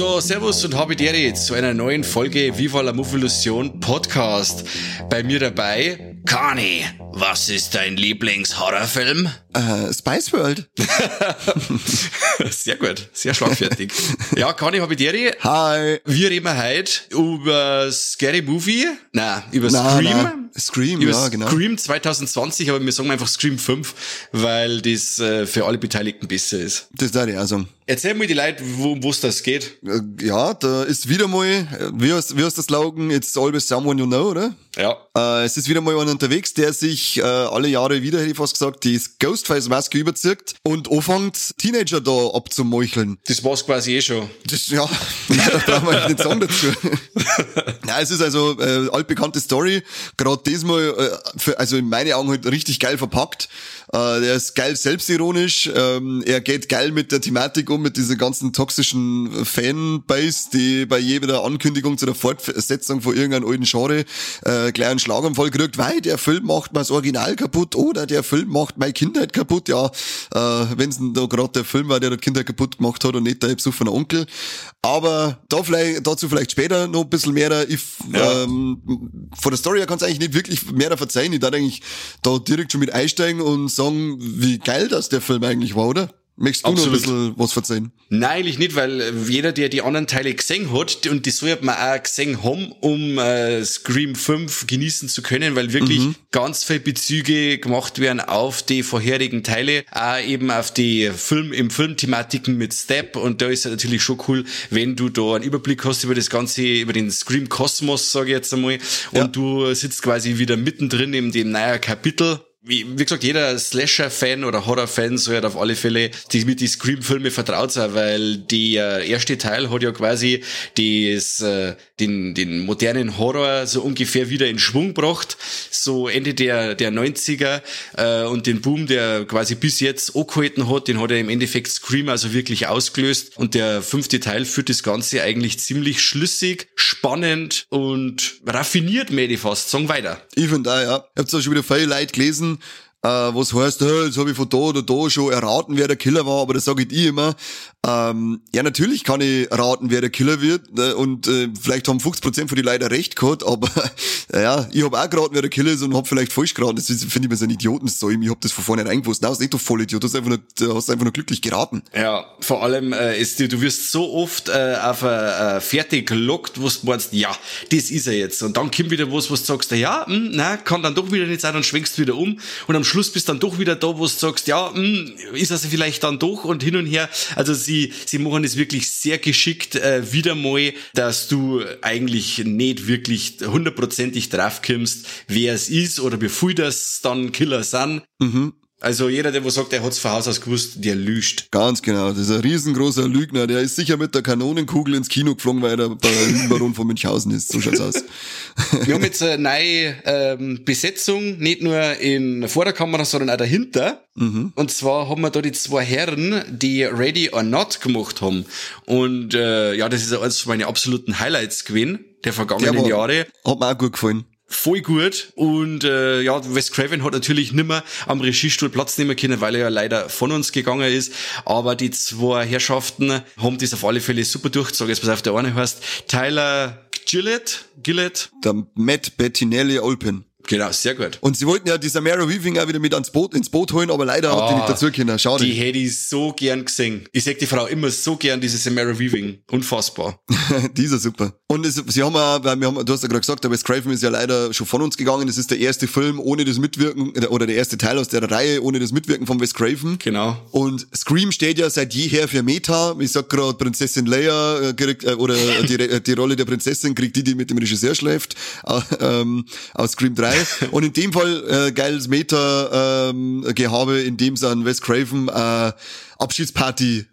So, Servus und Habidere zu einer neuen Folge Viva la Muffillusion Podcast. Bei mir dabei, Kani. Was ist dein Lieblingshorrorfilm? Äh, Spice World. sehr gut, sehr schlagfertig. ja, Kani Habidere. Hi. Wir reden heute über Scary Movie. Nein, über na, Scream. Na. Scream, über ja, genau. Scream 2020, aber wir sagen einfach Scream 5, weil das äh, für alle Beteiligten besser ist. Das da ich auch sagen. Erzähl mal die Leute, wo es das geht. Äh, ja, da ist wieder mal, wie heißt, wie heißt das Slogan? It's always someone you know, oder? Ja. Äh, es ist wieder mal einer unterwegs, der sich äh, alle Jahre wieder, hätte ich fast gesagt, die Ghostface-Maske überzieht und anfängt, Teenager da abzumeucheln. Das war's quasi eh schon. Das, ja, da brauchen wir nicht sagen dazu. Nein, es ist also äh, altbekannte Story. Gerade diesmal, äh, für, also in meinen Augen halt richtig geil verpackt. Äh, der ist geil selbstironisch. Ähm, er geht geil mit der Thematik um, mit dieser ganzen toxischen Fanbase, die bei jeder Ankündigung zu der Fortsetzung von irgendeinem alten Genre äh, gleich einen Schlaganfall kriegt, weil der Film macht mal das Original kaputt oder der Film macht meine Kindheit kaputt. Ja, äh, wenn es da gerade der Film war, der die Kindheit kaputt gemacht hat und nicht der besoffene Onkel. Aber da vielleicht, dazu vielleicht später noch ein bisschen mehr. Ich, ja. ähm, von der Story her kann es eigentlich nicht wirklich mehr verzeihen. Ich darf eigentlich da direkt schon mit einsteigen und sagen, wie geil das der Film eigentlich war, oder? Möchtest du Absolut. noch ein bisschen was verzeihen? Nein, eigentlich nicht, weil jeder, der die anderen Teile gesehen hat, und die soll man auch gesehen haben, um äh, Scream 5 genießen zu können, weil wirklich mhm. ganz viele Bezüge gemacht werden auf die vorherigen Teile, auch eben auf die Film, im Filmthematiken mit Step, und da ist es natürlich schon cool, wenn du da einen Überblick hast über das Ganze, über den Scream-Kosmos, sage ich jetzt einmal, und ja. du sitzt quasi wieder mittendrin in dem neuen Kapitel, wie, wie gesagt, jeder Slasher-Fan oder Horror-Fan soll halt auf alle Fälle die, mit die Scream-Filme vertraut sein, weil der erste Teil hat ja quasi das, äh, den, den modernen Horror so ungefähr wieder in Schwung gebracht, so Ende der, der 90er äh, und den Boom, der quasi bis jetzt angehalten hat, den hat er im Endeffekt Scream also wirklich ausgelöst und der fünfte Teil führt das Ganze eigentlich ziemlich schlüssig, spannend und raffiniert, möchte ich fast sagen, weiter. Ich finde da, ja. Ich habe zwar schon wieder viele Leute gelesen, Wissen äh, was heißt, hey, jetzt habe ich von da oder da schon erraten, wer der Killer war, aber das sage ich immer. Ähm, ja, natürlich kann ich raten, wer der Killer wird ne? und äh, vielleicht haben 50% von die Leute recht gehabt, aber ja, ich habe auch geraten, wer der Killer ist und habe vielleicht falsch geraten. Das finde ich mir so ein Idiotensäum. Ich habe das von vornherein gewusst. Nein, ist nicht doch voll Idiot. Du hast einfach nur, hast einfach nur glücklich geraten. Ja, vor allem äh, ist du wirst so oft äh, auf äh, äh, fertig gelockt, wo du meinst, ja, das ist er jetzt. Und dann kommt wieder was, was du sagst, ja, mh, hm, na, kann dann doch wieder nicht sein, dann schwenkst du wieder um und am Schluss bist dann doch wieder da, wo du sagst, ja, mh, hm, ist das vielleicht dann doch und hin und her. Also sie, sie machen es wirklich sehr geschickt äh, wieder mal, dass du eigentlich nicht wirklich hundertprozentig draufkommst, wer es ist oder viel das dann Killer sind. Mhm. Also jeder, der wo sagt, er hat's von Haus aus gewusst, der lügt. Ganz genau. Das ist ein riesengroßer Lügner. Der ist sicher mit der Kanonenkugel ins Kino geflogen, weil er bei Baron von Münchhausen ist. So schaut's aus. Wir haben jetzt eine neue ähm, Besetzung, nicht nur in vor der Kamera, sondern auch dahinter. Mhm. Und zwar haben wir da die zwei Herren, die Ready or Not gemacht haben. Und äh, ja, das ist eines von meinen absoluten Highlights gewesen der vergangenen der war, Jahre. Hat mir auch gut gefallen voll gut. Und äh, ja, Wes Craven hat natürlich nimmer am Regiestuhl Platz nehmen können, weil er ja leider von uns gegangen ist. Aber die zwei Herrschaften haben das auf alle Fälle super durchgezogen. Jetzt pass auf, der eine heißt Tyler Gillett. Gillett. Der Matt Bettinelli Olpen. Genau, sehr gut. Und sie wollten ja die Samara Weaving auch wieder mit ans Boot, ins Boot holen, aber leider oh, hat die nicht ah, dazu können. Schade. Die hätte ich so gern gesehen. Ich sag die Frau immer so gern, diese Samara Weaving. Unfassbar. die ist ja super. Und es, sie haben ja, weil wir haben, du hast ja gerade gesagt, der Wes Craven ist ja leider schon von uns gegangen. Es ist der erste Film ohne das Mitwirken, oder der erste Teil aus der Reihe ohne das Mitwirken von Wes Craven. Genau. Und Scream steht ja seit jeher für Meta. Ich sag gerade, Prinzessin Leia äh, kriegt, äh, oder die, die Rolle der Prinzessin kriegt die, die mit dem Regisseur schläft, äh, ähm, aus Scream 3. Und in dem Fall äh, geiles Meta-Gehabe, ähm, in dem sie an Wes Craven äh, Abschiedsparty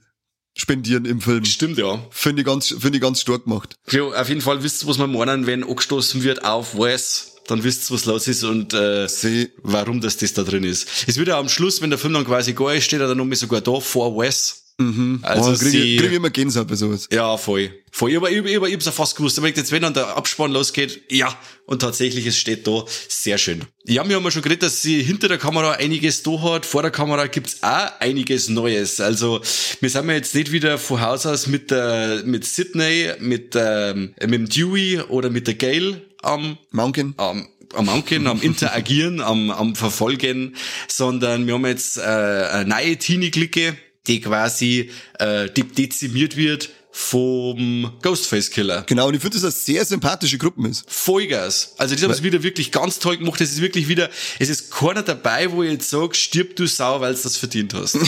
spendieren im Film. Stimmt, ja. Finde ich ganz, finde ich ganz stark gemacht. Ja, auf jeden Fall wisst ihr, was wir meinen, wenn angestoßen wird auf Wes dann wisst ihr, was los ist und äh, Sie- warum das, das da drin ist. Es wird ja am Schluss, wenn der Film dann quasi gar ist, steht er dann noch mal sogar da, for Wes. Mhm. Also oh, krieg, sie, krieg ich immer Gänsehaut bei sowas. ja, voll. Voll. Ich, ich, ich, ich hab's ja fast gewusst. Aber jetzt, wenn dann der Abspann losgeht, ja. Und tatsächlich, es steht da. Sehr schön. Ja, wir haben ja schon geredet, dass sie hinter der Kamera einiges da hat. Vor der Kamera gibt's auch einiges Neues. Also, wir sind ja jetzt nicht wieder von Haus aus mit der, mit Sydney, mit, ähm, mit dem Dewey oder mit der Gail am Mountain. am, am Anken, am Interagieren, am, am Verfolgen, sondern wir haben jetzt äh, eine neue Teenie-Clique, die quasi äh, die dezimiert wird vom Ghostface-Killer. Genau, und ich finde, dass das eine sehr sympathische Gruppe ist. Vollgas. Also die haben es wieder wirklich ganz toll gemacht. Es ist wirklich wieder, es ist keiner dabei, wo ich jetzt sage, stirb du Sau, weil du das verdient hast.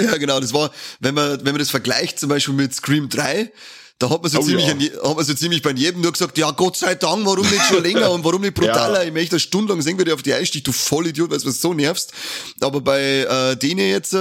Ja, genau, das war, wenn man, wenn man das vergleicht zum Beispiel mit Scream 3, da hat man so Oh, ziemlich, ja. an hat man so ziemlich bei jedem nur gesagt, ja, Gott sei Dank, warum nicht schon länger und warum nicht brutaler? Ja. Ich möchte eine Stunde lang sehen, wie der auf die einsticht, du Vollidiot, weil du so nervst. Aber bei äh, denen jetzt,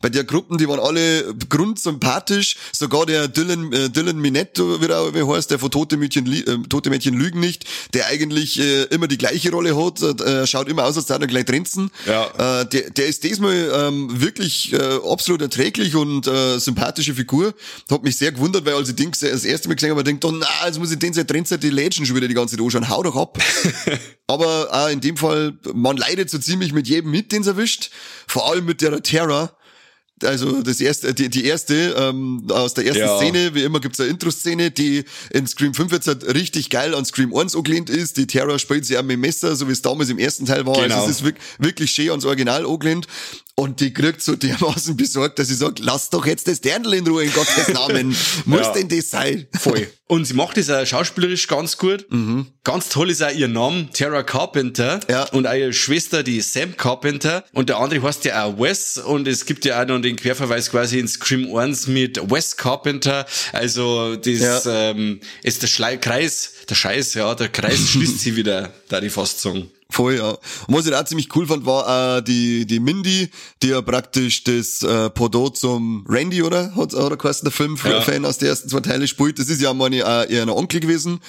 bei der Gruppen, die waren alle grundsympathisch, sogar der Dylan, äh, Dylan Minetto, wie er wie heißt, der von Tote Mädchen, äh, Tote Mädchen lügen nicht, der eigentlich äh, immer die gleiche Rolle hat, äh, schaut immer aus, als würde er gleich trenzen. Ja. Äh, der, der ist diesmal ähm, wirklich äh, absolut erträglich und äh, sympathische Figur. Hat mich sehr gewundert, weil als ich den gese- das erste Mal gesehen habe, denkt, oh na, jetzt muss ich den seit Trendzeit die Legend schon wieder die ganze Zeit anschauen. Hau doch ab. Aber auch in dem Fall, man leidet so ziemlich mit jedem mit, den es erwischt. Vor allem mit der Terra. Also das erste, die, die erste ähm, aus der ersten Ja. Szene, wie immer gibt's eine Intro-Szene, die in Scream 5 jetzt halt richtig geil an Scream 1 angelehnt ist. Die Terror spielt sie auch mit dem Messer, so wie es damals im ersten Teil war. Genau. Also es ist wirk- wirklich schön ans Original angelehnt. Und die kriegt so dermaßen besorgt, dass sie sagt, lass doch jetzt das Dirndl in Ruhe, in Gottes Namen. Muss Ja. denn das sein? Voll. Und sie macht das auch schauspielerisch ganz gut. Ganz toll ist auch ihr Name, Tara Carpenter. Ja. Und auch ihre Schwester, die Sam Carpenter. Und der andere heißt ja auch Wes. Und es gibt ja auch noch den Querverweis quasi in Scream 1 mit Wes Carpenter. Also das Ja. ähm, ist der Schlei Kreis, der Scheiß, ja, der Kreis schließt sie wieder, da die fast sagen. Voll, ja. Und was ich auch ziemlich cool fand, war äh, die, die Mindy, die ja praktisch das äh, Pendant zum Randy, oder? Hat oder geheißen, der Film, Ja. Fan aus der ersten zwei Teile spielt. Das ist ja meine äh, eher ein Onkel gewesen.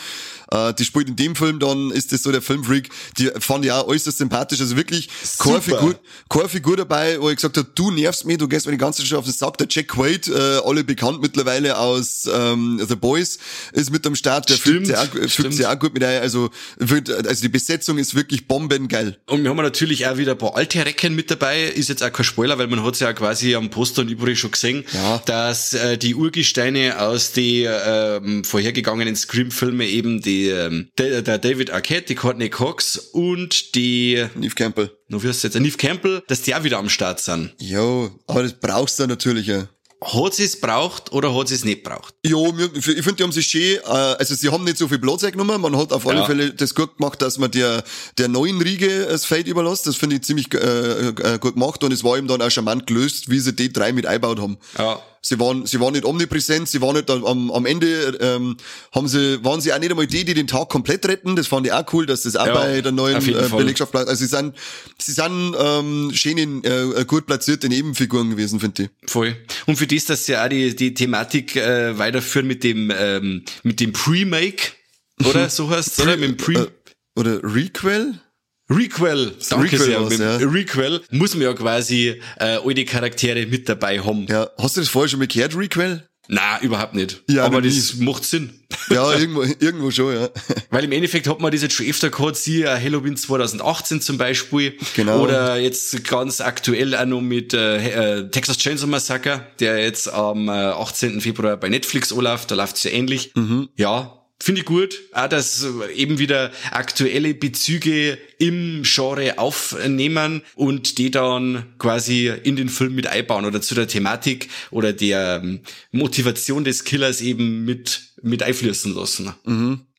Äh, die spielt in dem Film, dann ist das so der Filmfreak. Die fand ich auch äußerst sympathisch. Also wirklich keine. Figur, keine Figur dabei, wo ich gesagt habe, du nervst mich, du gehst mir die ganze Zeit schon auf den Sack. Der Jack Quaid, äh, alle bekannt mittlerweile aus ähm, The Boys, ist mit am Start. Der fügt Stimmt, sich auch, fügt sich auch gut mit ein. Also, also die Besetzung ist wirklich bombengeil. Und wir haben natürlich auch wieder ein paar alte Recken mit dabei. Ist jetzt auch kein Spoiler, weil man hat's ja quasi am Poster und überall schon gesehen, Ja. dass äh, die Urgesteine aus den ähm, vorhergegangenen Scream-Filme eben die, ähm, der, der David Arquette, die Courtney Cox und die, Neve Campbell. wie heißt jetzt, Neve Campbell, dass die auch wieder am Start sind. Jo, aber das brauchst du natürlich ja. Hat sie es braucht oder hat sie es nicht braucht? Ja, ich finde, die haben sich schön, äh, also sie haben nicht so viel Platz genommen, man hat auf alle Ja. Fälle das gut gemacht, dass man der, der neuen Riege das Feld überlässt, das finde ich ziemlich äh, äh, gut gemacht und es war eben dann auch charmant gelöst, wie sie die drei mit einbaut haben. Ja. Sie waren, sie waren nicht omnipräsent, sie waren nicht am, am Ende, ähm, haben sie, waren sie auch nicht einmal die, die den Tag komplett retten. Das fand ich auch cool, dass das auch Ja, bei der neuen äh. Belegschaft bleibt. Also sie sind, sie sind ähm, schön in, äh, gut platzierte Nebenfiguren gewesen, finde ich. Voll. Und für das, dass sie auch die, die Thematik äh, weiterführen mit dem, ähm, mit dem Pre-Make, oder? So heißt oder? Mit dem Pre Äh, oder Requel? Requel, danke Requel sehr. Mit ja. Requel muss man ja quasi äh, all die Charaktere mit dabei haben. Ja, hast du das vorher schon mal gehört, Requel? Na, überhaupt nicht. Ja, Aber das macht Sinn. Ja, irgendwo, irgendwo schon, ja. Weil im Endeffekt hat man das jetzt schon öfter gehabt, siehe äh, Halloween 2018 zum Beispiel. Genau. Oder jetzt ganz aktuell auch noch mit äh, äh, Texas Chainsaw Massacre, der jetzt am äh, 18. Februar bei Netflix anläuft, da läuft's ja ähnlich. Mhm. Ja, finde ich gut. Auch, dass äh, eben wieder aktuelle Bezüge im Genre aufnehmen und die dann quasi in den Film mit einbauen oder zu der Thematik oder der ähm, Motivation des Killers eben mit, mit einfließen lassen.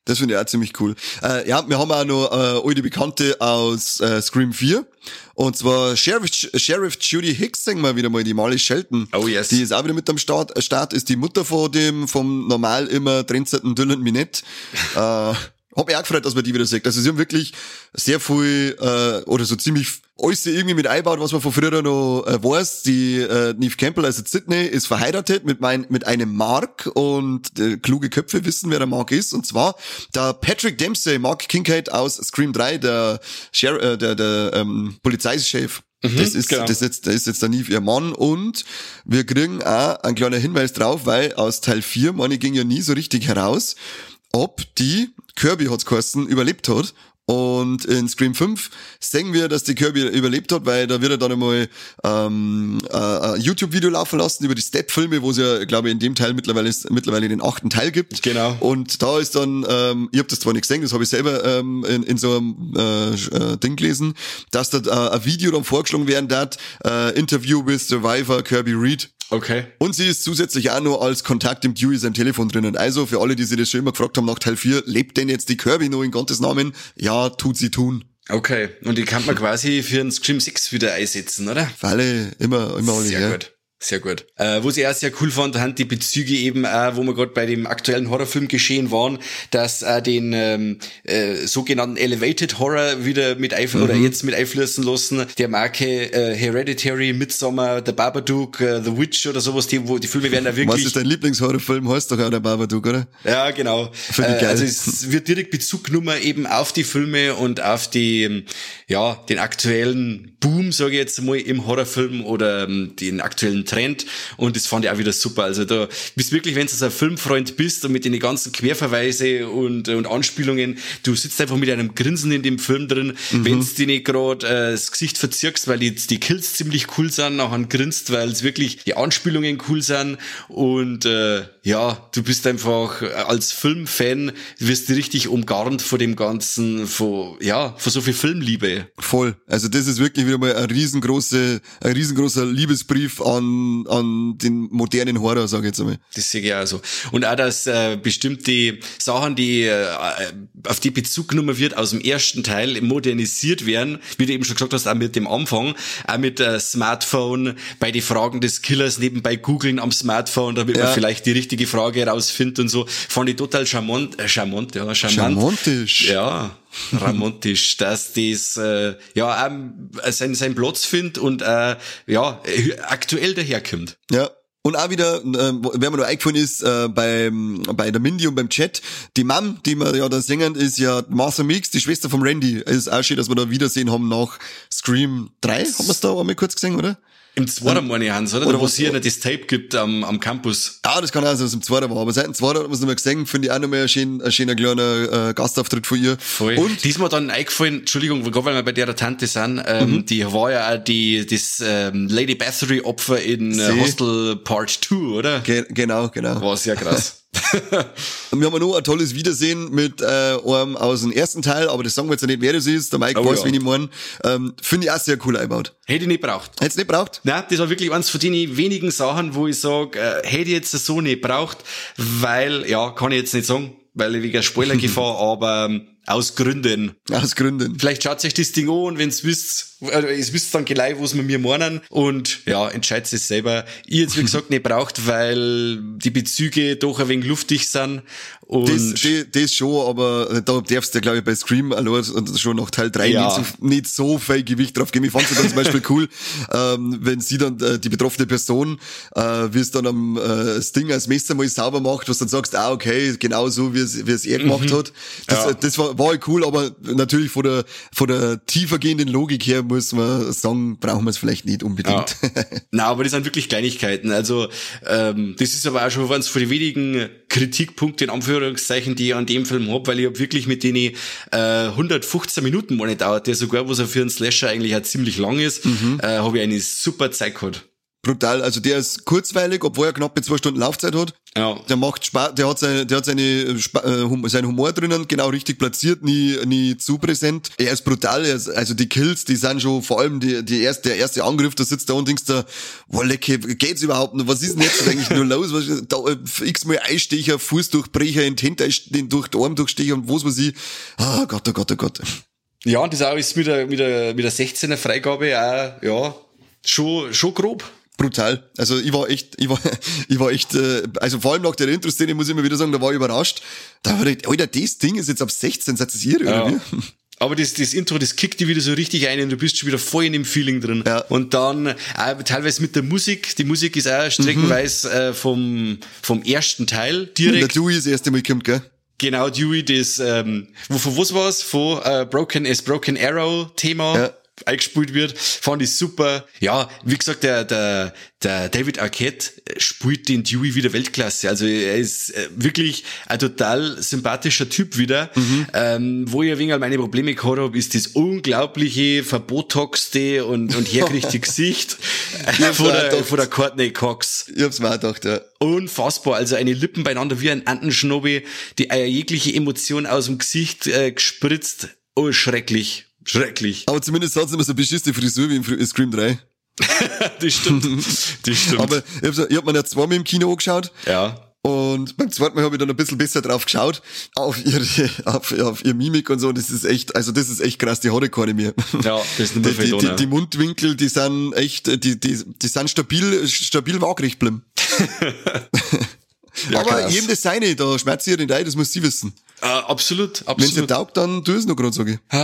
Das finde ich auch ziemlich cool. Äh, ja, wir haben auch noch äh, alte Bekannte aus äh, Scream 4. Und zwar Sheriff, Sheriff Judy Hicks, sagen wir wieder mal, die Molly Shelton. Oh, yes. Die ist auch wieder mit am Start. Start ist die Mutter von dem, vom normal immer trendsetten Dylan Minette. äh, hab mich auch gefreut, dass man die wieder sieht. Also sie haben wirklich sehr viel, äh, oder so ziemlich alles irgendwie mit einbaut, was man von früher noch äh, weiß. Die äh, Neve Campbell, also Sydney, ist verheiratet mit, mein, mit einem Mark und äh, kluge Köpfe wissen, wer der Mark ist. Und zwar der Patrick Dempsey, Mark Kincaid aus Scream 3, der, Sher äh, der, der ähm, Polizeichef. Mhm, das ist, genau. das, ist jetzt, das ist jetzt der Neve ihr Mann und wir kriegen auch einen kleinen Hinweis drauf, weil aus Teil 4, meine ging ja nie so richtig heraus, ob die Kirby hat's geheißen, überlebt hat und in Scream 5 sehen wir, dass die Kirby überlebt hat, weil da wird er dann einmal ähm, äh, ein YouTube-Video laufen lassen über die Step-Filme, wo es ja, glaube ich, in dem Teil mittlerweile mittlerweile den achten Teil gibt. Genau. Und da ist dann, ähm, ich habe das zwar nicht gesehen, das habe ich selber ähm, in, in so einem äh, äh, Ding gelesen, dass da äh, ein Video dann vorgeschlagen werden hat, äh, Interview with Survivor Kirby Reed Okay. Und sie ist zusätzlich auch noch als Kontakt im Dewey sein Telefon drinnen. Also für alle, die sich das schon immer gefragt haben nach Teil 4, lebt denn jetzt die Kirby noch in Gottes Namen? Ja, tut sie tun. Okay. Und die kann man quasi für ein Scream 6 wieder einsetzen, oder? Für alle, immer, immer alle. Sehr ja. gut. Sehr gut. Äh, wo ich auch sehr cool fand, haben die Bezüge eben, äh, wo wir gerade bei dem aktuellen Horrorfilm geschehen waren, dass äh, den ähm, äh, sogenannten Elevated Horror wieder mit einfließen mhm. oder jetzt mit einfließen lassen, der Marke äh, Hereditary, Midsommar, The Babadook, äh, The Witch oder sowas, die, wo die Filme werden da wirklich. Was ist dein Lieblingshorrorfilm? Heißt doch auch der Babadook, oder? Ja, genau. Äh, also es wird direkt Bezug genommen eben auf die Filme und auf die, ja, den aktuellen Boom, sage ich jetzt mal, im Horrorfilm oder ähm, den aktuellen Trend und das fand ich auch wieder super. Also da bist wirklich, wenn du so ein Filmfreund bist und mit den ganzen Querverweise und, und Anspielungen, du sitzt einfach mit einem Grinsen in dem Film drin, mhm. wenn du dir nicht gerade äh, das Gesicht verzirkst, weil die, die Kills ziemlich cool sind, nachher grinst, weil es wirklich die Anspielungen cool sind und äh, ja, du bist einfach äh, als Filmfan, wirst du richtig umgarnt vor dem Ganzen, vor, ja, vor so viel Filmliebe. Voll. Also das ist wirklich wieder mal ein riesengroße, ein riesengroßer Liebesbrief an, an den modernen Horror, sage ich jetzt einmal. Das sehe ich auch so. Und auch, dass äh, bestimmte Sachen, die äh, auf die Bezug genommen wird aus dem ersten Teil, modernisiert werden, wie du eben schon gesagt hast, auch mit dem Anfang, auch mit äh, Smartphone, bei den Fragen des Killers nebenbei googeln am Smartphone, damit ja. man vielleicht die richtige richtige Frage herausfindet und so. Fand ich total charmant, äh, charmant, ja, charmant. Charmantisch. Ja, ramontisch, dass das äh, ja ähm, sein, sein Platz findet und äh, ja aktuell daherkommt. Ja. Und auch wieder, äh, wenn mir noch eingefallen ist, äh, beim, bei der Mindy und beim Chat, die Mom, die wir ja da singen, ist ja Martha Meeks, die Schwester vom Randy. Es ist auch schön, dass wir da Wiedersehen haben nach Scream 3. Haben wir es da einmal kurz gesehen, oder? Im zweiten meine ich, Hans, oder? oder wo es hier nicht das Tape gibt am, am Campus. Ja, das kann auch sein, dass es im zweiten war. Aber seit dem zweiten hat man es nicht mehr gesehen, finde ich auch noch mal ein, schön, ein schöner kleiner äh, Gastauftritt von ihr. Voll. Und diesmal dann eingefallen, Entschuldigung, gerade weil wir bei der Tante sind, ähm, mhm. die war ja auch die, das ähm, Lady Bathory Opfer in äh, Hostel Part 2, oder? Ge genau, genau. War sehr krass. wir haben noch ein tolles Wiedersehen mit äh, einem aus dem ersten Teil, aber das sagen wir jetzt nicht, wer das ist. Der Mike oh, weiß, ja. wen ich meine. Ähm, Finde ich auch sehr cool eingebaut. Hätte ich nicht braucht. Hätte ich nicht braucht? Nein, das war wirklich eines von den wenigen Sachen, wo ich sage, äh, hätte ich jetzt so nicht braucht, weil, ja, kann ich jetzt nicht sagen, weil ich wegen Spoilergefahr, aber ähm, aus Gründen. Aus Gründen. Vielleicht schaut sich das Ding an und wenn es wisst, also es wisst dann gleich, was wir mir meinen und ja, entscheidet es selber. Ich jetzt wie gesagt nicht braucht, weil die Bezüge doch ein wenig luftig sind und das, das, das schon, aber da darfst du, glaube ich, bei Scream allein schon nach Teil 3 ja. nicht, so, nicht so viel Gewicht drauf geben. Ich fand es dann zum Beispiel cool, ähm, wenn sie dann, äh, die betroffene Person, äh, wie es dann am äh, das Ding als Messer mal sauber macht, was dann sagst, ah, okay, genau so, wie es, wie es er gemacht mhm. hat. Das, ja. das war, war cool, aber natürlich von der, von der tiefer gehenden Logik her muss man sagen, brauchen wir es vielleicht nicht unbedingt. Ja. Na, aber das sind wirklich Kleinigkeiten. Also, ähm, das ist aber auch schon eines von den wenigen Kritikpunkte in Anführungszeichen, die ich an dem Film hab, weil ich hab wirklich mit denen äh, 115 Minuten mal nicht dauert, der sogar, was er für einen Slasher eigentlich auch ziemlich lang ist, mhm. äh, habe ich eine super Zeit gehabt brutal. Also der ist kurzweilig, obwohl er knappe zwei Stunden Laufzeit hat. Ja. Der macht Spaß, der hat seine, der hat seine, äh, seinen Humor drinnen, genau richtig platziert, nie, nie zu präsent. Er ist brutal, er ist, also die Kills, die sind schon, vor allem die, die erste, der erste Angriff, da sitzt da und denkst da, lecke, geht's überhaupt noch? Was ist denn jetzt eigentlich nur los? Was, da, x-mal Einstecher, Fußdurchbrecher, in den Hintern, durch den Arm durchstecher und was weiß ich. Ah, oh Gott, oh Gott, oh Gott. Ja, und das auch ist mit der, mit der, mit der 16er Freigabe auch, ja, schon, schon grob. Brutal. Also ich war echt, ich war, ich war echt, äh, also vor allem nach der Intro-Szene muss ich immer wieder sagen, da war ich überrascht. Da war ich, Alter, das Ding ist jetzt ab 16, seid ihr Ja. oder wie? Aber das, das Intro, das kickt dich wieder so richtig ein und du bist schon wieder voll in dem Feeling drin. Ja. Und dann auch teilweise mit der Musik. Die Musik ist auch streckenweise äh, vom, vom ersten Teil Der direkt. Dewey das erste Mal kommt, gell? Genau, Dewey, das, ähm, wo, von was war's? Von äh, Broken as Broken Arrow Thema. Ja. Eingespielt wird, fand ich super. Ja, wie gesagt, der, der, der David Arquette spielt den Dewey wieder Weltklasse. Also er ist äh, wirklich ein total sympathischer Typ wieder. Ähm, wo ich ein wenig meine Probleme gehabt habe, ist das unglaubliche, verbotoxte und, und hergerichtete Gesicht äh, von, der, von der Courtney Cox Ich hab's mir auch gedacht, ja. unfassbar. Also eine Lippen beieinander wie ein Antenschnobbe, die eine jegliche Emotion aus dem Gesicht äh, gespritzt. Oh, schrecklich. Schrecklich. Aber zumindest hat's immer so beschissene Frisur wie im Fr- Scream 3. das stimmt. Das stimmt. Aber ich hab, mir ja zweimal im Kino angeschaut. ja. Und beim zweiten Mal habe ich dann ein bisschen besser drauf geschaut, auf ihre, auf, auf ihr Mimik und so. Das ist echt, also das ist echt krass, die hat keine mehr. Ja, das ist Die, die, die, die? Mundwinkel, die sind echt, die, die, die sind stabil, stabil waagrecht geblieben. Ja, Aber krass. jedem das seine, da schmerzt ihr den Ei, das muss sie wissen. Äh, absolut, Wenn sie absolut. taugt, dann tu es noch gerade, sage ich.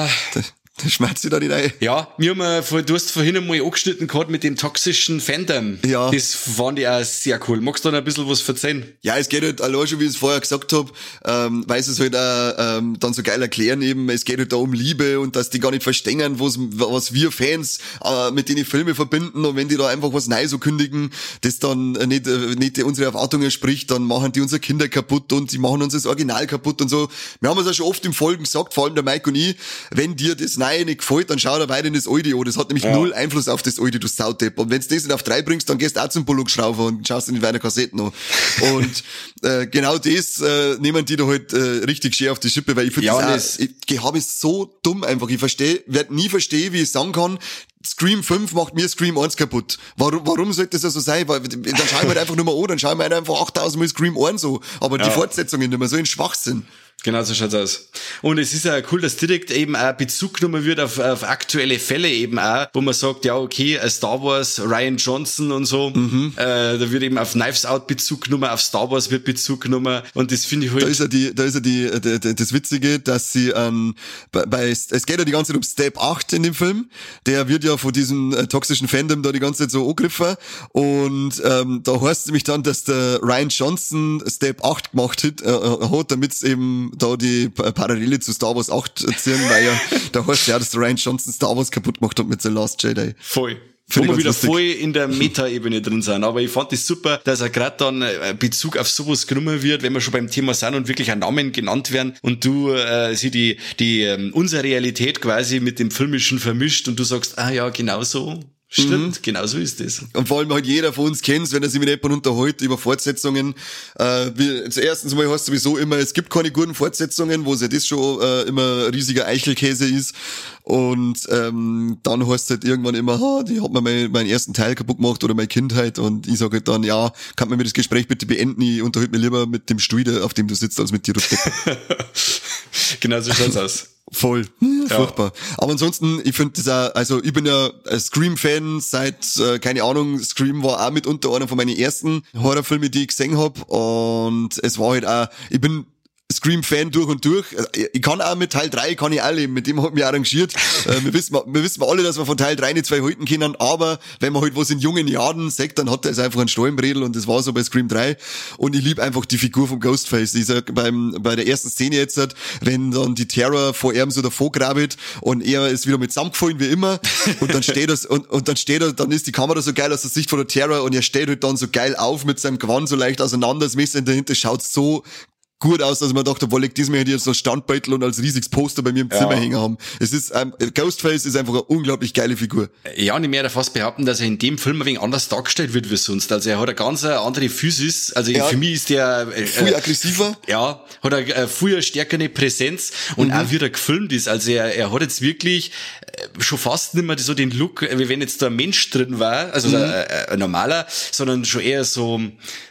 Schmerzt sie da den Ei. Ja, wir haben, vor- du hast vorhin einmal angeschnitten gehabt mit dem toxischen Fandom. Ja. Das fand ich auch sehr cool. Magst du da noch ein bisschen was erzählen? Ja, es geht halt allein schon, wie ich es vorher gesagt hab, ähm, weil sie es halt auch ähm, dann so geil erklären eben, es geht halt da um Liebe und dass die gar nicht verstehen, was, was wir Fans äh, mit denen Filme verbinden und wenn die da einfach was Neues so kündigen, das dann nicht, äh, nicht unsere Erwartungen spricht, dann machen die unsere Kinder kaputt und die machen uns das Original kaputt und so. Wir haben es ja schon oft im Folgen gesagt, vor allem der Mike und ich, wenn dir das Neue nicht gefällt, dann schau da weiter in das Alte an. Das hat nämlich Ja. null Einfluss auf das Alte, du Sautepp. Und wenn du das nicht auf drei bringst, dann gehst du auch zum Bullock-Schrauber und schaust nicht weiter Kassetten an. Und äh, genau das äh, nehmen die da halt äh, richtig schön auf die Schippe, weil ich finde Ja, das, auch, ich, ich habe es so dumm einfach. Ich verstehe, werde nie verstehen, wie ich sagen kann, Scream 5 macht mir Scream 1 kaputt. Warum, warum sollte das ja so sein? Weil, dann schauen wir halt einfach nur mal an, dann schauen wir halt einfach 8000 Mal Scream 1 so. Aber die Ja. Fortsetzungen nicht mehr so in Schwachsinn. Genau so schaut's aus. Und es ist ja cool, dass direkt eben auch Bezug genommen wird auf, auf aktuelle Fälle eben auch, wo man sagt, ja, okay, äh, Star Wars, Ryan Johnson und so, Mhm. äh, da wird eben auf Knives Out Bezug genommen, auf Star Wars wird Bezug genommen und das finde ich halt, Da ist ja die, da ist ja die, äh, d- d- das Witzige, dass sie ähm, bei, bei, es geht ja die ganze Zeit um Step 8 in dem Film. Der wird ja von diesem äh, toxischen Fandom da die ganze Zeit so angegriffen. Und ähm, da heißt es nämlich dann, dass der Ryan Johnson Step 8 gemacht hat, äh, äh, hat damit es eben da die Pa- Parallele zu Star Wars 8 ziehen, weil ja, da heißt ja, dass der Ryan Johnson Star Wars kaputt gemacht hat mit The Last Jedi. voll. Wo Finde ich wir wieder lustig. voll in der Meta-Ebene drin sind. Aber ich fand das super, dass er gerade dann äh, Bezug auf sowas genommen wird, wenn wir schon beim Thema sind und wirklich ein Namen genannt werden und du äh, sie die, die ähm, unsere Realität quasi mit dem Filmischen vermischt und du sagst, ah ja, genau so. Stimmt, Mhm. genau so ist das. Und vor allem halt jeder von uns kennt's, wenn er sich mit jemandem unterhält über Fortsetzungen. Äh, wie, zuerstens mal heißt sowieso immer, es gibt keine guten Fortsetzungen, wo es ja das schon äh, immer riesiger Eichelkäse ist. Und ähm, dann heißt halt irgendwann immer, ha, die hat mir mein, meinen ersten Teil kaputt gemacht oder meine Kindheit. Und ich sage halt dann, ja, kann man mir das Gespräch bitte beenden? Ich unterhalte mich lieber mit dem Stuhl, auf dem du sitzt, als mit dir. genau so schaut's aus. Voll. Ja. Furchtbar. Aber ansonsten, ich finde das auch, also ich bin ja ein Scream-Fan seit, äh, keine Ahnung, Scream war auch mitunter einer von meinen ersten Horrorfilmen, die ich gesehen hab Und es war halt auch, ich bin Scream-Fan durch und durch. Äh, Ich kann auch mit Teil 3, kann ich leben, mit dem ich mich arrangiert. Äh, wir, wissen, wir wissen alle, dass wir von Teil 3 nicht zwei halten können, aber wenn man halt was in jungen Jahren sagt, dann hat er es einfach ein Stollenbredel und das war so bei Scream 3. Und ich lieb einfach die Figur vom Ghostface. Ich sag, beim, bei der ersten Szene jetzt, halt, wenn dann die Terror vor ihm so davor grabet und er ist wieder mit zusammengefallen wie immer und dann steht er, und, und dann steht er, dann ist die Kamera so geil aus der Sicht von der Terror und er steht halt dann so geil auf mit seinem Gewand so leicht auseinander, das Messer dahinter schaut so gut aus, dass man dachte, wohl, diesmal hätte ich jetzt ein Standbeutel und als riesiges Poster bei mir im Zimmer hängen haben. Es ist, ähm, Ghostface ist einfach eine unglaublich geile Figur. Ja, und ich werde fast behaupten, dass er in dem Film ein wenig anders dargestellt wird wie sonst. Also er hat eine ganz andere Physis. Also Ja. für mich ist der äh, Viel aggressiver. Ja, hat eine äh, viel stärkere Präsenz und Mhm. auch wie er gefilmt ist. Also er, er hat jetzt wirklich äh, schon fast nicht mehr so den Look, äh, wie wenn jetzt da ein Mensch drin war, also Mhm. ein, ein, normaler, sondern schon eher so,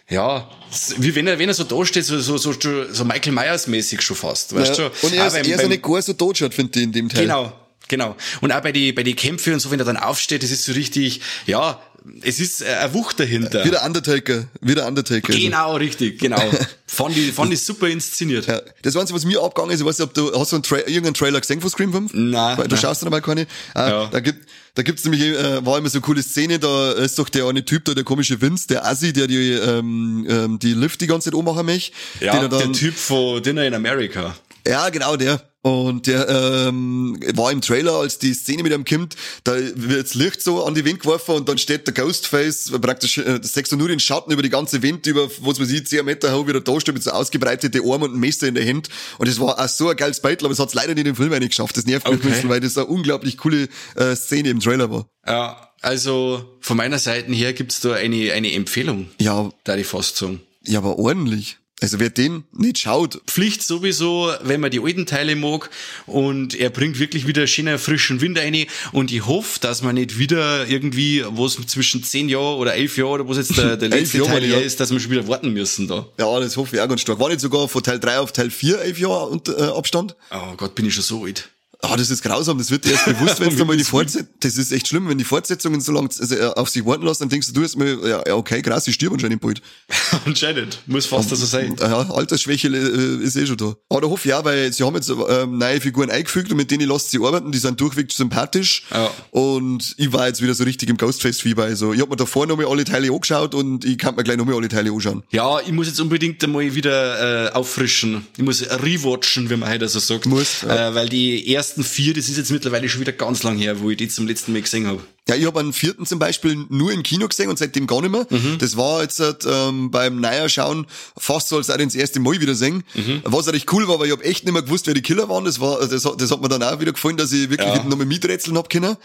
ja, wie wenn er, wenn er so da steht, so, so, so, so Michael Myers mäßig schon fast, weißt Ja. du? Und er ist, beim- er ist ja nicht gar so tot schaut, finde ich, in dem Teil. Genau, genau. Und auch bei die bei die Kämpfe und so, wenn er dann aufsteht, das ist so richtig, ja, es ist äh, ein Wucht dahinter. Wieder Undertaker, wieder Undertaker. Genau, richtig, genau. fand ich, fand ich super inszeniert. Ja. Das Einzige, was mir abgegangen ist, ich weiß nicht, ob du, hast du einen Tra irgendeinen Trailer gesehen von Scream 5? Nein, Weil du nein. schaust dann mal keine. Ah, Ja. Da gibt, da gibt's nämlich, äh, war immer so eine coole Szene, da ist doch der eine Typ da, der komische Vince, der Assi, der die, ähm, ähm, die Lift die ganze Zeit ummachen möchte. Ja, den er der dann, Typ von Dinner in America. Ja, genau, der. Und der ähm, war im Trailer, als die Szene mit ihm kommt, da wird's Licht so an die Wind geworfen und dann steht der Ghostface, praktisch, äh, das sechst du nur den Schatten über die ganze Wind, über, was man sieht, 10 Meter hoch wieder da steht mit so ausgebreitete Arme und Messer in der Hand. Und das war auch so ein geiles Battle, aber es hat's leider nicht im Film eigentlich geschafft. Das nervt mich ein bisschen, weil das eine unglaublich coole äh, Szene im Trailer war. Ja, also von meiner Seite her gibt's da eine, eine Empfehlung, Ja, da die fast sagen. ja, aber ordentlich. Also wer den nicht schaut, Pflicht sowieso, wenn man die alten Teile mag und er bringt wirklich wieder schöner frischen Wind rein und ich hoffe, dass man nicht wieder irgendwie, wo es zwischen zehn Jahren oder elf Jahren oder wo es jetzt der, der letzte Jahre, Teil her ist, dass wir schon wieder warten müssen da. ja, das hoffe ich auch ganz stark. War nicht sogar von Teil 3 auf Teil 4 elf Jahre unter, äh, Abstand? Oh Gott, bin ich schon so alt. Ah, das ist grausam. Das wird dir erst bewusst, wenn du mal die Fortsetzung, das ist echt schlimm, wenn die Fortsetzungen so lange also, äh, auf sich warten lassen, dann denkst du, du erst mal, ja, ja, okay, krass, ich stirb anscheinend bald. Anscheinend. Muss fast so sein. Ja, Altersschwäche äh, ist eh schon da. Aber da hoffe ich auch, weil sie haben jetzt ähm, neue Figuren eingefügt und mit denen lassen sie arbeiten, die sind durchweg sympathisch. Ja. Und ich war jetzt wieder so richtig im Ghostface-Fieber. Also ich hab mir davor nochmal alle Teile angeschaut und ich kann mir gleich nochmal alle Teile anschauen. Ja, ich muss jetzt unbedingt einmal wieder äh, auffrischen. Ich muss rewatchen, wie man heute so sagt. Muss, ja. äh, weil die ersten vier, das ist jetzt mittlerweile schon wieder ganz lang her, wo ich die zum letzten Mal gesehen habe. Ja, ich habe einen vierten zum Beispiel nur im Kino gesehen und seitdem gar nicht mehr. Das war jetzt halt, ähm, beim Neuerschauen fast so, als auch das erste Mal wieder sehen. Was auch recht cool war, weil ich habe echt nicht mehr gewusst, wer die Killer waren. Das war, das, hat- das hat mir dann auch wieder gefallen, dass ich wirklich ja. nochmal miträtseln hab können.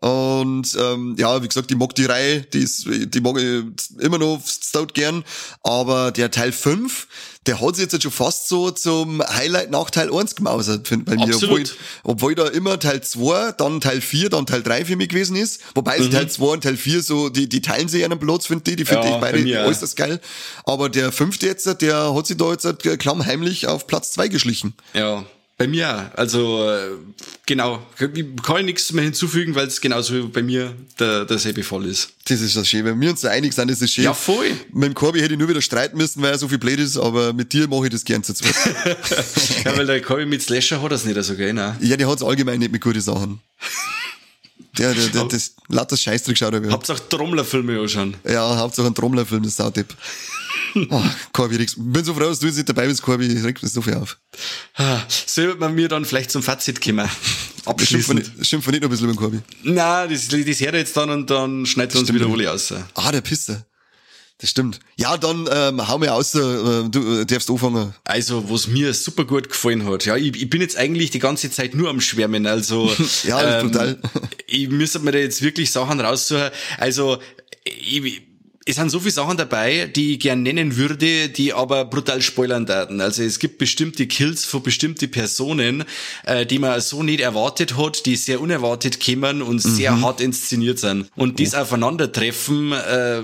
Und ähm, ja, wie gesagt, ich mag die Reihe, die, ist, die mag ich immer noch stout gern. Aber der Teil 5, der hat sich jetzt schon fast so zum Highlight nach Teil 1 gemausert, find, bei mir. Absolut. Obwohl, obwohl da immer Teil 2, dann Teil 4, dann Teil 3 für mich gewesen ist. Wobei mhm. Teil 2 und Teil 4 so, die, die teilen sich einen Platz, finde ich. Die finde Ja, ich bei beide mir äußerst geil. Aber der fünfte jetzt, der hat sich da jetzt klammheimlich auf Platz 2 geschlichen. Ja, bei mir auch. Also genau, ich kann ich nichts mehr hinzufügen, weil es genauso bei mir der, derselbe Fall ist. Das ist das schön. Wenn wir uns da einig sind, ist das schön. Ja, voll. Mit dem Corby hätte ich nur wieder streiten müssen, weil er so viel blöd ist, aber mit dir mache ich das gern zu zweit. Ja, weil der Kobi mit Slasher hat das nicht so, gell? Nein. ja, der hat's allgemein nicht mit guten Sachen. Der, der, der, das lauter Scheißdreck schaut er. Habt auch Trommlerfilme anschauen. Ja, Hauptsache ein Trommlerfilm, das Sautipp. Oh, Corby, regst- bin so froh, dass du jetzt nicht dabei bist, Corby, regt mich so viel auf. Ah, Soll man mir dann vielleicht zum Fazit kommen? Schimpfen wir Abschließend. nicht, schimpfen wir nicht noch ein bisschen über den Corby. Nein, das, das hört er jetzt dann und dann schneidet er uns wieder alle aus. Ah, der Pisser. Das stimmt. Ja, dann ähm, hau mir aus, äh, du äh, darfst anfangen. Also, was mir super gut gefallen hat. Ja, ich, ich bin jetzt eigentlich die ganze Zeit nur am Schwärmen. Also, Ja, ist brutal. Ich müsste mir da jetzt wirklich Sachen raussuchen. Also, ich, es sind so viele Sachen dabei, die ich gern nennen würde, die aber brutal spoilern werden. Also es gibt bestimmte Kills von bestimmte Personen, äh, die man so nicht erwartet hat, die sehr unerwartet kämen und sehr hart inszeniert sind. Und dies Aufeinandertreffen, äh,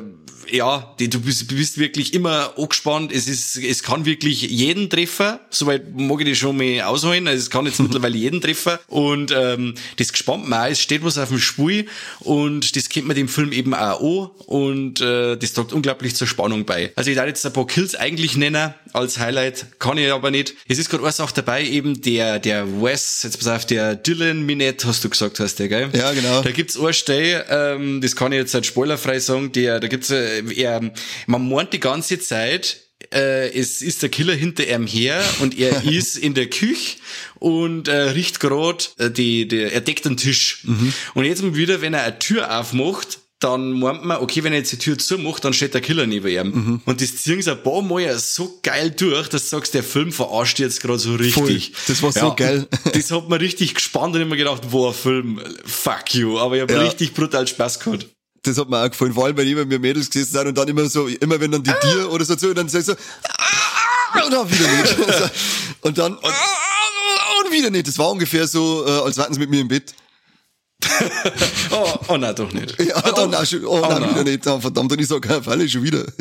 ja, die, du bist, bist wirklich immer angespannt. Es ist, es kann wirklich jeden treffen. Soweit mag ich das schon mal ausholen. Also es kann jetzt mittlerweile jeden treffen. Und ähm, das gespannt mir auch. Es steht was auf dem Spiel und das kennt man dem Film eben auch an. Und äh, das trägt unglaublich zur Spannung bei. Also ich darf jetzt ein paar Kills eigentlich nennen als Highlight, kann ich aber nicht. Es ist gerade Sache dabei, eben der, der Wes, jetzt pass auf, der Dylan Minette, hast du gesagt, hast der, gell? Ja, genau. Da gibt's eine Stelle, ähm, das kann ich jetzt halt spoilerfrei sagen, der, da gibt's, äh, er, man meint die ganze Zeit, äh, es ist der Killer hinter ihm her und er ist in der Küche und äh, riecht grad äh, die, die, er deckt den Tisch. Und jetzt mal wieder, wenn er eine Tür aufmacht, dann meint man, okay, wenn er jetzt die Tür zumacht, dann steht der Killer neben ihm. Und das ziehen sie ein paar Mal so geil durch, dass du sagst, der Film verarscht jetzt gerade so richtig. Voll. Das war so geil. Das hat mir richtig gespannt und immer gedacht, boah, Film, fuck you. Aber ich habe Ja. richtig brutal Spaß gehabt. Das hat mir auch gefallen, vor allem, wenn immer mehr Mädels gesessen sind und dann immer so, immer wenn dann die Tier oder so zu, dann sagst du so, "Ah", und dann wieder nicht. Und dann, "Ah", und wieder nicht. Das war ungefähr so, äh, als warten sie mit mir im Bett. Oh, oh nein, doch nicht. Ja, dann auch schon, oh, nein, nein. wieder nicht. Ah, verdammt, und ich sag, ja, Falle schon wieder.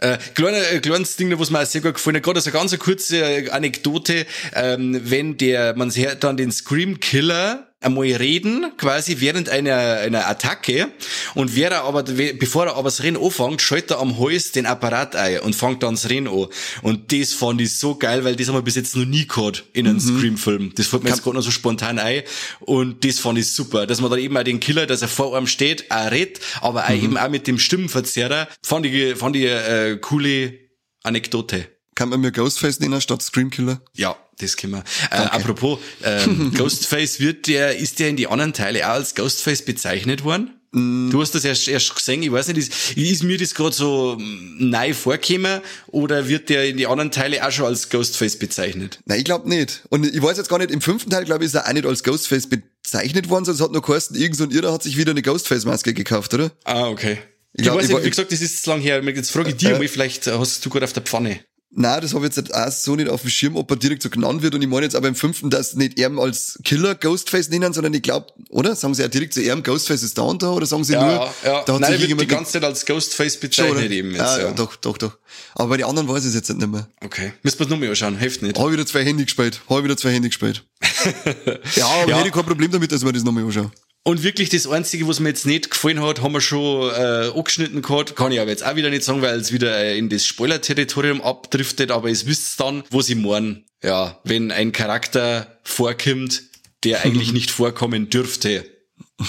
Äh, kleiner, äh, kleines Ding, was mir sehr gut gefallen hat, gerade so eine ganz kurze äh, Anekdote, ähm, wenn der, man hört dann den Scream Killer einmal reden, quasi während einer, einer Attacke. Und wer er aber, bevor er aber das Rennen anfängt, schaltet er am Hals den Apparat ein und fängt dann das Rennen an. Und das fand ich so geil, weil das haben wir bis jetzt noch nie gehabt in einem mhm. Scream-Film. Das fällt mir jetzt gerade noch so spontan ein. Und das fand ich super, dass man dann eben auch den Killer, dass er vor einem steht, auch redet, aber auch mhm. eben auch mit dem Stimmenverzerrer, fand ich, fand ich eine äh, coole Anekdote. Kann man mir Ghostface nennen statt Screamkiller? Ja, das können wir. Äh, apropos, ähm, Ghostface wird der, ist der in die anderen Teile auch als Ghostface bezeichnet worden? Mm. Du hast das erst, erst gesehen, ich weiß nicht, ist, ist mir das gerade so mm, neu vorgekommen oder wird der in die anderen Teile auch schon als Ghostface bezeichnet? Nein, ich glaube nicht. Und ich weiß jetzt gar nicht, im fünften Teil, glaube ich, ist er auch nicht als Ghostface bezeichnet worden, sondern es hat nur geheißen, irgend so ein Irrer hat sich wieder eine Ghostface-Maske gekauft, oder? Ah, okay. Ich, ich glaub, weiß nicht, wie gesagt, das ist zu lang her. Jetzt frage ich dir äh, mal, vielleicht hast du gerade auf der Pfanne. Na, das habe ich jetzt auch so nicht auf dem Schirm, ob er direkt so genannt wird. Und ich meine jetzt aber im fünften, dass nicht er als Killer Ghostface nennen, sondern ich glaube, oder? Sagen sie ja direkt zu ihm, Ghostface ist da und da, oder sagen sie ja, nur, ja. da hat Nein, sich wird die ganze Zeit als Ghostface bezeichnet schon, eben jetzt, ah, ja. ja. Doch, doch, doch. Aber bei den anderen weiß ich es jetzt nicht mehr. Okay. Müssen wir es nochmal anschauen, hilft nicht. Habe wieder zwei Handy gespielt. Habe wieder zwei Handy gespielt. ja, aber ja. hätte ich kein Problem damit, dass wir das nochmal anschauen. Und wirklich das Einzige, was mir jetzt nicht gefallen hat, haben wir schon äh, angeschnitten gehabt. Kann ich aber jetzt auch wieder nicht sagen, weil es wieder äh, in das Spoiler-Territorium abdriftet. Aber es wisst dann, wo sie meinen. Ja, wenn ein Charakter vorkommt, der eigentlich nicht vorkommen dürfte,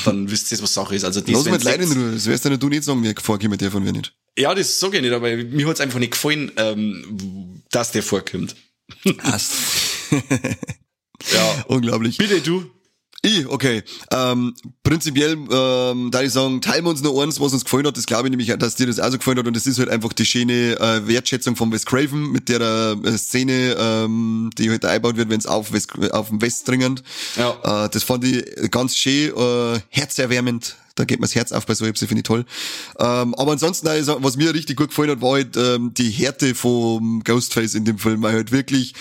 dann wisst ihr, was Sache ist. Also das, Lass mit Leid in Ruhe. Das wirst du nicht sagen, wer vorkommen der von mir nicht. Ja, das sage ich nicht, aber mir hat's einfach nicht gefallen, ähm, dass der vorkommt. ja. Unglaublich. Bitte du. Ich, okay. Ähm, prinzipiell, ähm, da ich sagen, teilen wir uns noch eins, was uns gefallen hat. Das glaube ich nämlich, dass dir das auch so gefallen hat. Und das ist halt einfach die schöne äh, Wertschätzung von Wes Craven mit der äh, Szene, ähm, die halt eingebaut wird, wenn es auf, West, auf dem West dringend. Ja. Äh, das fand ich ganz schön, äh, herzerwärmend. Da geht mir das Herz auf bei so etwas, finde ich toll. Ähm, aber ansonsten, also, was mir richtig gut gefallen hat, war halt ähm, die Härte vom Ghostface in dem Film, weil halt wirklich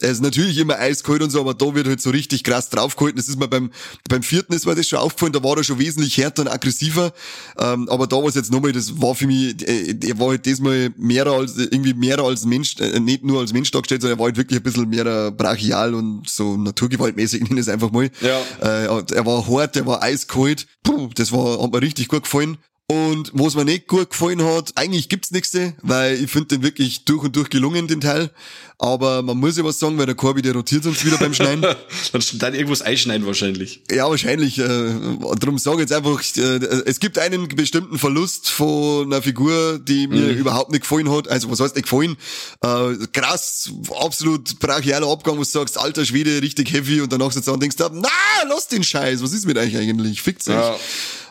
er ist natürlich immer eiskalt und so, aber da wird halt so richtig krass draufgehalten. Das ist mir beim, beim vierten ist mir das schon aufgefallen, da war er schon wesentlich härter und aggressiver. Ähm, aber da war es jetzt nochmal, das war für mich, äh, er war halt diesmal mehr als, irgendwie mehr als Mensch, äh, nicht nur als Mensch dargestellt, sondern er war halt wirklich ein bisschen mehr brachial und so naturgewaltmäßig, nenne ich es einfach mal. Ja. Äh, er war hart, er war eiskalt. Puh, das war, hat mir richtig gut gefallen. Und was mir nicht gut gefallen hat, eigentlich gibt's nichts, weil ich finde den wirklich durch und durch gelungen, den Teil. Aber man muss ja was sagen, weil der Corby, der rotiert uns wieder beim Schneiden. dann, dann irgendwas einschneiden wahrscheinlich. Ja, wahrscheinlich. Äh, darum sage ich jetzt einfach, äh, es gibt einen bestimmten Verlust von einer Figur, die mir mhm. überhaupt nicht gefallen hat. Also was heißt nicht gefallen? Äh, krass, absolut brachialer Abgang, wo du sagst, alter Schwede, richtig heavy und danach sitzt du und denkst, na, lass den Scheiß, was ist mit euch eigentlich? Fickt's euch. Ja.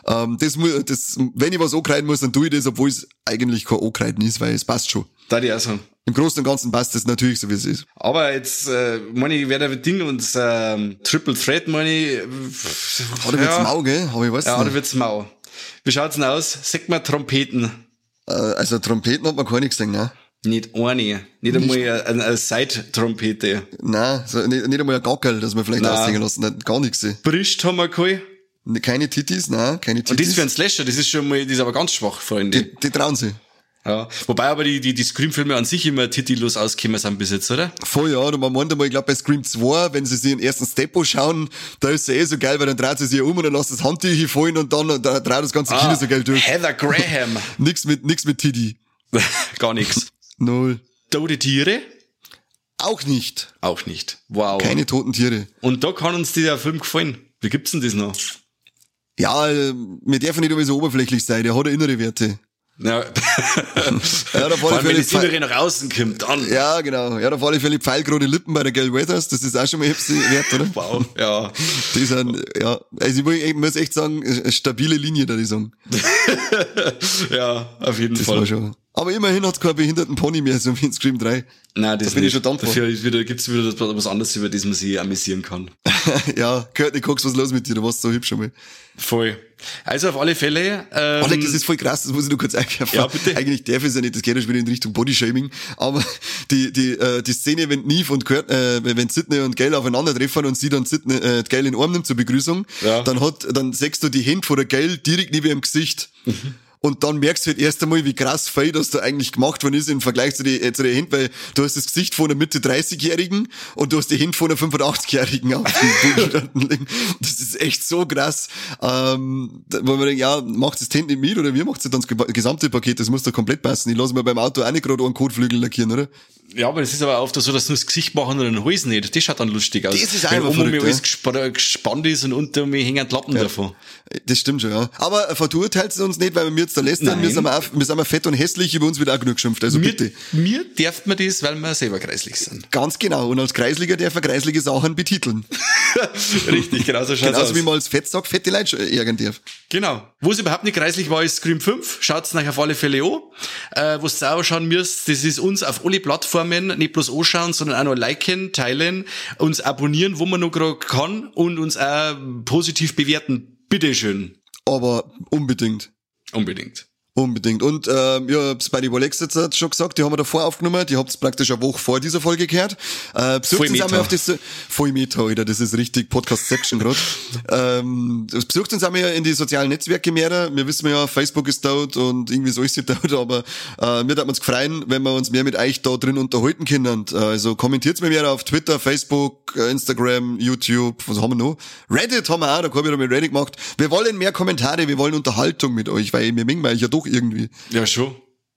Ähm, das, das, wenn ich was ankreiden muss, dann tue ich das, obwohl es eigentlich kein Ankreiden ist, weil es passt schon. Da die auch sagen. Im Großen und Ganzen passt das natürlich so, wie es ist. Aber jetzt, äh, meine ich, wäre der Ding und ähm, Triple Threat, meine ich. Oder wird's ja, mau, gell? Aber ich weiß ja, nicht. oder wird's mau. Wie schaut's denn aus? Sag mal Trompeten. Äh, also Trompeten hat man gar nicht gesehen, ne? Nicht eine. Nicht, einmal eine, eine Seittrompete. Nein, so, nicht, nicht einmal ein Gackel, das man vielleicht aussehen lassen. Gar nichts. Brischt haben wir geholt. Keine Tittis, nein, keine Tittis. Und das für ein Slasher, das ist schon mal, das ist aber ganz schwach, Freunde. Die, die trauen sie. Ja. Wobei aber die, die, die Scream-Filme an sich immer titellos ausgekommen sind bis jetzt, oder? Voll, ja. Und man meint einmal, ich glaube bei Scream 2, wenn sie sich den ersten Step schauen, da ist es eh so geil, weil dann dreht sie sich um und dann lässt das Handtücher fallen und dann da dreht das ganze ah, Kino so geil durch. Heather Graham. nix mit, nix mit Titty. Gar nix. Null. Tote Tiere? Auch nicht. Auch nicht. Wow. Keine toten Tiere. Und da kann uns dieser Film gefallen. Wie gibt's denn das noch? Ja, wir dürfen nicht immer so oberflächlich sein, der hat ja innere Werte. Ja. ja da Vor allem, wenn die Innere nach außen kommt, dann. Ja, genau. Ja, da ich Fälle pfeilgrade Lippen bei der Gail Weathers, das ist auch schon mal wert, oder? Wow, ja. Die sind, ja, also ich muss echt sagen, eine stabile Linie, da die sagen. ja, auf jeden das Fall. War schon. Aber immerhin hat es keinen behinderten Pony mehr, so wie in Scream 3. Nein, das da bin nicht. ich schon dankbar. Dafür wieder, gibt's wieder was anderes, über das man sich amüsieren kann. ja, Courtney Cox, was ist los mit dir? Du warst so hübsch schon mal. Voll. Also auf alle Fälle. Ähm, Alec, das ist voll krass, das muss ich nur kurz einwerfen. Ja, bitte. Eigentlich darf ich es ja nicht, das geht ja schon wieder in Richtung Bodyshaming. Aber die, die, äh, die Szene, wenn Neve und Kurt, äh, wenn Sidney und Gail aufeinandertreffen und sie dann Sidney, äh, Gail in den Arm nimmt zur Begrüßung, ja. dann hat, dann sechst du die Hände vor der Gail direkt neben ihrem Gesicht. Mhm. Und dann merkst du halt erst einmal, wie krass fein das da eigentlich gemacht worden ist im Vergleich zu den, äh, zu den Händen, weil du hast das Gesicht von einer Mitte 30-Jährigen und du hast die Hände von einer 85-Jährigen auf den Das ist echt so krass. Ähm, wo man denkt, ja, macht das nicht mit oder wie macht es dann das gesamte Paket? Das muss doch komplett passen. Ich lasse mir beim Auto auch nicht gerade einen Kotflügel lackieren, oder? Ja, aber es ist aber oft so, dass nur das Gesicht machen oder den Hals nicht. Das schaut dann lustig aus. Das ist einfach Wenn um mir alles gespannt ist und unter mir hängen Lappen ja. davon. Das stimmt schon, ja. Aber verurteilt uns nicht, weil wir jetzt da lästern, wir sind, auch, wir sind fett und hässlich, über uns wird auch genug geschimpft. Also mir, bitte. Mir darf man das, weil wir selber kreislich sind. Ganz genau. Und als Kreisliger darf er kreislige Sachen betiteln. Richtig, genau so schaut's Genauso aus. wie man als Fett sagt, fette Leute ärgern darf. Genau. Wo es überhaupt nicht kreislich war, ist Scream 5. Schaut's nachher auf alle Fälle an. Äh, wo ihr auch schauen müsst, das ist uns auf alle Plattformen nicht bloß anschauen, sondern auch noch liken, teilen, uns abonnieren, wo man noch gerade kann und uns auch positiv bewerten. Bitteschön. Aber unbedingt. Unbedingt. Unbedingt. Und äh, ja, hab's bei die Rolex jetzt schon gesagt, die haben wir davor aufgenommen, die habt's praktisch eine Woche vor dieser Folge gehört. Äh, besucht uns einmal auf das voll Meta, Alter, das ist richtig Podcast-Section gerade. ähm, besucht uns einmal in die sozialen Netzwerke mehr. Wir wissen ja, Facebook ist dort und irgendwie so ist es dort, aber äh, mir hat uns gefreien, wenn wir uns mehr mit euch da drin unterhalten können. Und, äh, also kommentiert mir mehr auf Twitter, Facebook, äh, Instagram, YouTube, was haben wir noch? Reddit haben wir auch, da habe ich wieder mit Reddit gemacht. Wir wollen mehr Kommentare, wir wollen Unterhaltung mit euch, weil wir mengen euch ja doch auch irgendwie. Ja, schon.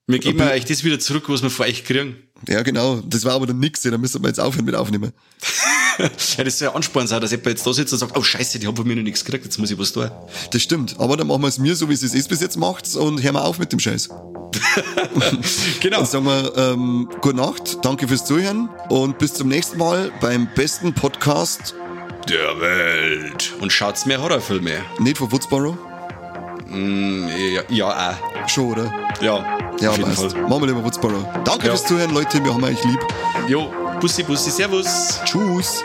Wir geben euch das wieder zurück, was wir von euch kriegen. Ja, genau. Das war aber dann nix. Da müssen wir jetzt aufhören mit aufnehmen. ja, das soll ja Ansporn sein, dass jemand jetzt da sitzt und sagt, oh scheiße, die haben von mir noch nichts gekriegt, jetzt muss ich was tun. Das stimmt. Aber dann machen wir es mir so, wie es es ist bis jetzt macht und hören wir auf mit dem Scheiß. genau. Dann sagen wir ähm, gute Nacht, danke fürs Zuhören und bis zum nächsten Mal beim besten Podcast der Welt. Und schaut's mehr Horrorfilme. Nicht von Woodsboro? Mm, ja, ja, auch. Schon, oder? Ja. Ja, passt. Machen wir lieber Woodsboro. Danke ja. fürs Zuhören, Leute. Wir haben euch lieb. Jo, Bussi, Bussi, Servus. Tschüss.